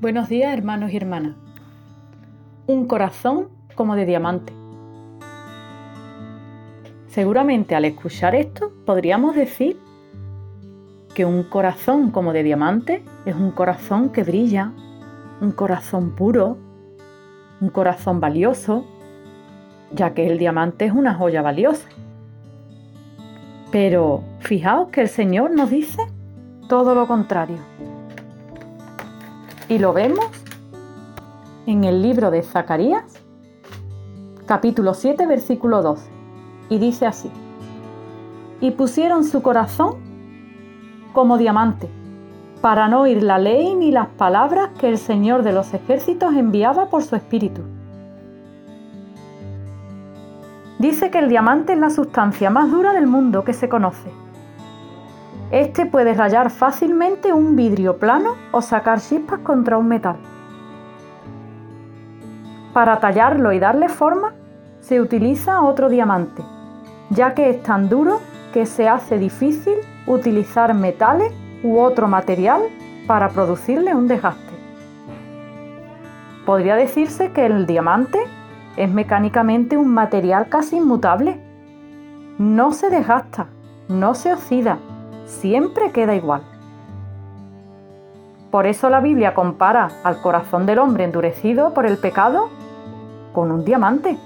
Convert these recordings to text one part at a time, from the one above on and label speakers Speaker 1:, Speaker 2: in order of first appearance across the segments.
Speaker 1: Buenos días hermanos y hermanas. Un corazón como de diamante. Seguramente al escuchar esto podríamos decir que un corazón como de diamante es un corazón que brilla, un corazón puro, un corazón valioso, ya que el diamante es una joya valiosa. Pero fijaos que el Señor nos dice todo lo contrario. Y lo vemos en el libro de Zacarías, capítulo 7, versículo 12. Y dice así, y pusieron su corazón como diamante, para no oír la ley ni las palabras que el Señor de los ejércitos enviaba por su espíritu. Dice que el diamante es la sustancia más dura del mundo que se conoce este puede rayar fácilmente un vidrio plano o sacar chispas contra un metal. Para tallarlo y darle forma, se utiliza otro diamante, ya que es tan duro que se hace difícil utilizar metales u otro material para producirle un desgaste. Podría decirse que el diamante es mecánicamente un material casi inmutable. No se desgasta, no se oxida, siempre queda igual. Por eso la Biblia compara al corazón del hombre endurecido por el pecado con un diamante.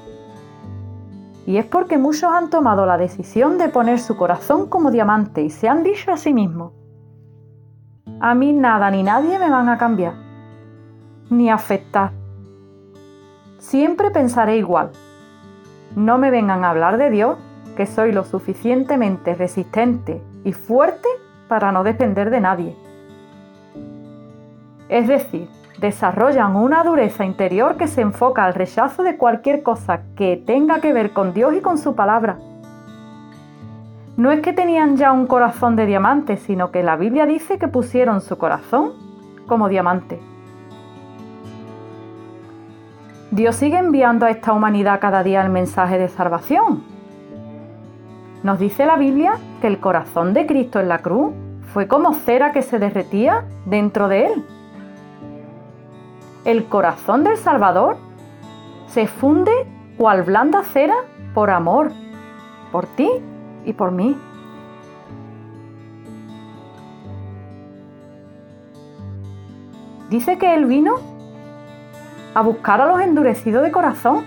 Speaker 1: Y es porque muchos han tomado la decisión de poner su corazón como diamante y se han dicho a sí mismos, a mí nada ni nadie me van a cambiar, ni afectar. Siempre pensaré igual. No me vengan a hablar de Dios, que soy lo suficientemente resistente y fuerte para no depender de nadie. Es decir, desarrollan una dureza interior que se enfoca al rechazo de cualquier cosa que tenga que ver con Dios y con su palabra. No es que tenían ya un corazón de diamante, sino que la Biblia dice que pusieron su corazón como diamante. Dios sigue enviando a esta humanidad cada día el mensaje de salvación, nos dice la Biblia que el corazón de Cristo en la cruz fue como cera que se derretía dentro de él. El corazón del Salvador se funde cual blanda cera por amor, por ti y por mí. Dice que Él vino a buscar a los endurecidos de corazón,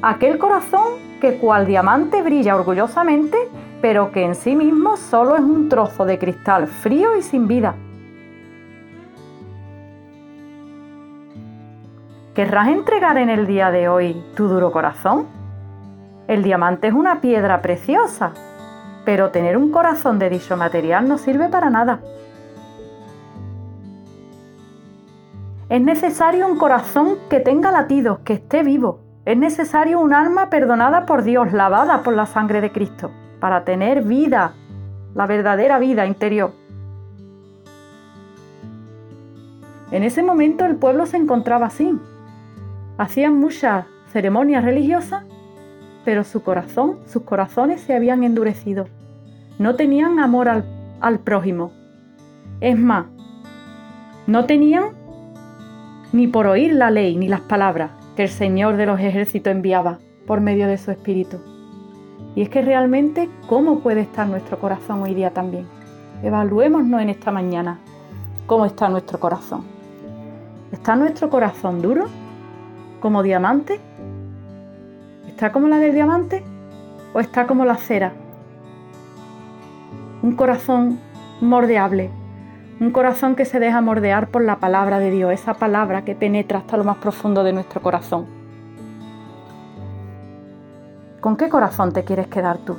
Speaker 1: aquel corazón que cual diamante brilla orgullosamente, pero que en sí mismo solo es un trozo de cristal frío y sin vida. ¿Querrás entregar en el día de hoy tu duro corazón? El diamante es una piedra preciosa, pero tener un corazón de dicho material no sirve para nada. Es necesario un corazón que tenga latidos, que esté vivo, es necesario un alma perdonada por Dios, lavada por la sangre de Cristo, para tener vida, la verdadera vida interior. En ese momento el pueblo se encontraba así. Hacían muchas ceremonias religiosas, pero su corazón, sus corazones se habían endurecido. No tenían amor al, al prójimo. Es más, no tenían ni por oír la ley ni las palabras, que el Señor de los ejércitos enviaba por medio de su Espíritu. Y es que realmente, ¿cómo puede estar nuestro corazón hoy día también? Evaluémonos en esta mañana cómo está nuestro corazón. ¿Está nuestro corazón duro? ¿Como diamante? ¿Está como la del diamante? ¿O está como la cera? Un corazón mordeable, un corazón que se deja mordear por la palabra de Dios, esa palabra que penetra hasta lo más profundo de nuestro corazón. ¿Con qué corazón te quieres quedar tú?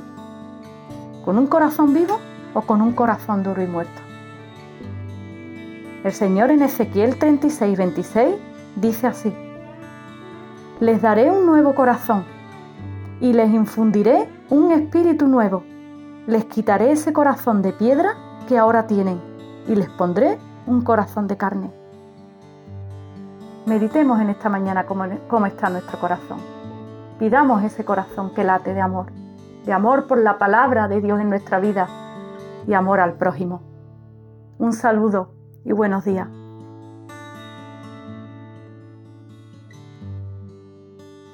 Speaker 1: ¿Con un corazón vivo o con un corazón duro y muerto? El Señor en Ezequiel 36, 26 dice así, les daré un nuevo corazón y les infundiré un espíritu nuevo. Les quitaré ese corazón de piedra que ahora tienen y les pondré un corazón de carne. Meditemos en esta mañana cómo, cómo está nuestro corazón. Pidamos ese corazón que late de amor, de amor por la palabra de Dios en nuestra vida y amor al prójimo. Un saludo y buenos días.